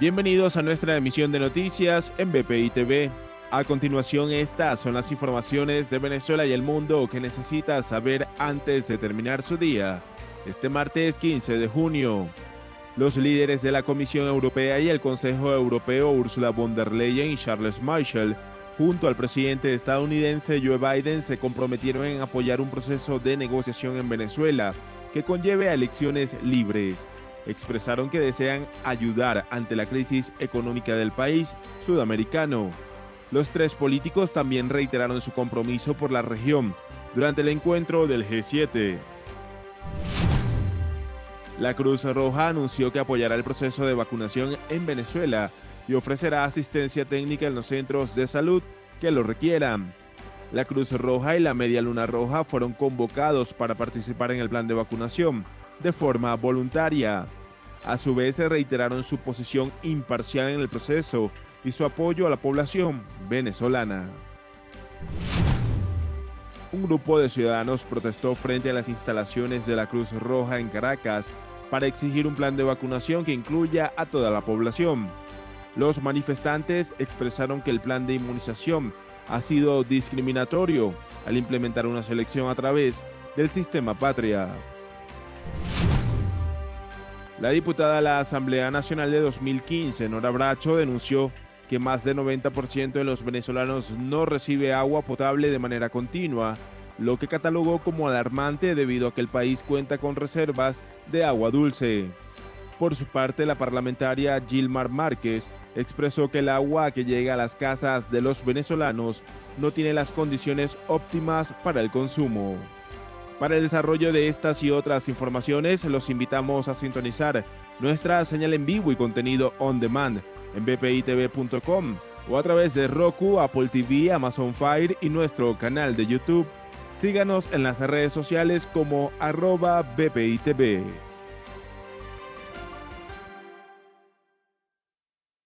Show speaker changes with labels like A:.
A: Bienvenidos a nuestra emisión de noticias en BPI TV. A continuación, estas son las informaciones de Venezuela y el mundo que necesita saber antes de terminar su día. Este martes 15 de junio, los líderes de la Comisión Europea y el Consejo Europeo, Ursula von der Leyen y Charles Michel, junto al presidente estadounidense Joe Biden, se comprometieron en apoyar un proceso de negociación en Venezuela que conlleve a elecciones libres expresaron que desean ayudar ante la crisis económica del país sudamericano. Los tres políticos también reiteraron su compromiso por la región durante el encuentro del G7. La Cruz Roja anunció que apoyará el proceso de vacunación en Venezuela y ofrecerá asistencia técnica en los centros de salud que lo requieran. La Cruz Roja y la Media Luna Roja fueron convocados para participar en el plan de vacunación de forma voluntaria. A su vez reiteraron su posición imparcial en el proceso y su apoyo a la población venezolana. Un grupo de ciudadanos protestó frente a las instalaciones de la Cruz Roja en Caracas para exigir un plan de vacunación que incluya a toda la población. Los manifestantes expresaron que el plan de inmunización ha sido discriminatorio al implementar una selección a través del sistema patria. La diputada de la Asamblea Nacional de 2015, Nora Bracho, denunció que más del 90% de los venezolanos no recibe agua potable de manera continua, lo que catalogó como alarmante debido a que el país cuenta con reservas de agua dulce. Por su parte, la parlamentaria Gilmar Márquez expresó que el agua que llega a las casas de los venezolanos no tiene las condiciones óptimas para el consumo. Para el desarrollo de estas y otras informaciones, los invitamos a sintonizar nuestra señal en vivo y contenido on demand en bpitv.com o a través de Roku, Apple TV, Amazon Fire y nuestro canal de YouTube. Síganos en las redes sociales como arroba bpitv.